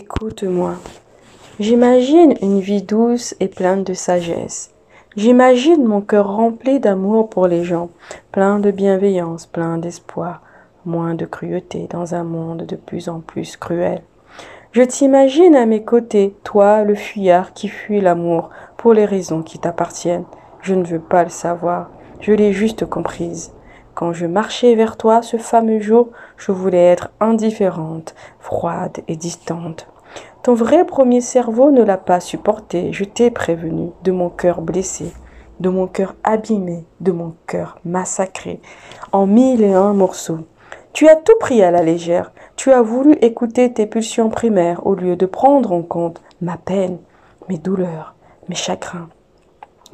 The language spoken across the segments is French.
Écoute-moi. J'imagine une vie douce et pleine de sagesse. J'imagine mon cœur rempli d'amour pour les gens, plein de bienveillance, plein d'espoir, moins de cruauté dans un monde de plus en plus cruel. Je t'imagine à mes côtés, toi, le fuyard qui fuit l'amour pour les raisons qui t'appartiennent. Je ne veux pas le savoir, je l'ai juste comprise. Quand je marchais vers toi ce fameux jour, je voulais être indifférente, froide et distante. Ton vrai premier cerveau ne l'a pas supporté, je t'ai prévenu de mon cœur blessé, de mon cœur abîmé, de mon cœur massacré, en mille et un morceaux. Tu as tout pris à la légère, tu as voulu écouter tes pulsions primaires au lieu de prendre en compte ma peine, mes douleurs, mes chagrins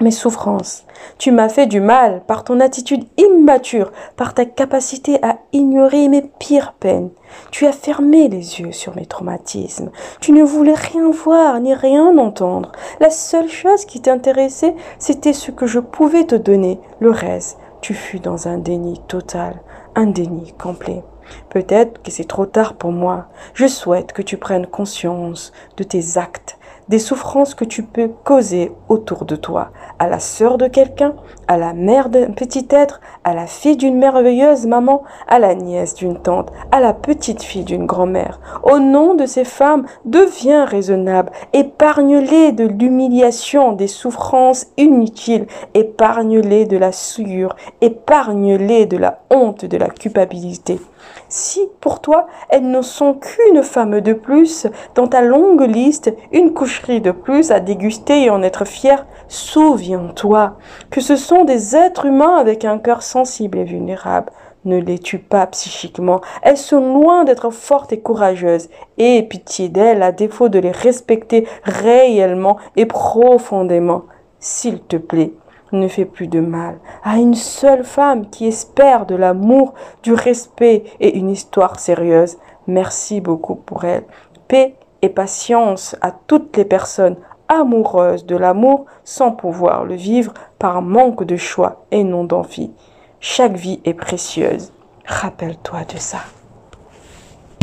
mes souffrances. Tu m'as fait du mal par ton attitude immature, par ta capacité à ignorer mes pires peines. Tu as fermé les yeux sur mes traumatismes. Tu ne voulais rien voir ni rien entendre. La seule chose qui t'intéressait, c'était ce que je pouvais te donner. Le reste, tu fus dans un déni total, un déni complet. Peut-être que c'est trop tard pour moi. Je souhaite que tu prennes conscience de tes actes des souffrances que tu peux causer autour de toi, à la sœur de quelqu'un, à la mère d'un petit être, à la fille d'une merveilleuse maman, à la nièce d'une tante, à la petite fille d'une grand-mère. Au nom de ces femmes, deviens raisonnable, épargne-les de l'humiliation, des souffrances inutiles, épargne-les de la souillure, épargne-les de la honte, de la culpabilité. Si, pour toi, elles ne sont qu'une femme de plus dans ta longue liste, une coucherie de plus à déguster et en être fier, souviens-toi que ce sont des êtres humains avec un cœur sensible et vulnérable. Ne les tue pas psychiquement. Elles sont loin d'être fortes et courageuses. Aie pitié d'elles à défaut de les respecter réellement et profondément. S'il te plaît, ne fait plus de mal à une seule femme qui espère de l'amour, du respect et une histoire sérieuse. Merci beaucoup pour elle. Paix et patience à toutes les personnes amoureuses de l'amour sans pouvoir le vivre par manque de choix et non d'envie. Chaque vie est précieuse. Rappelle-toi de ça.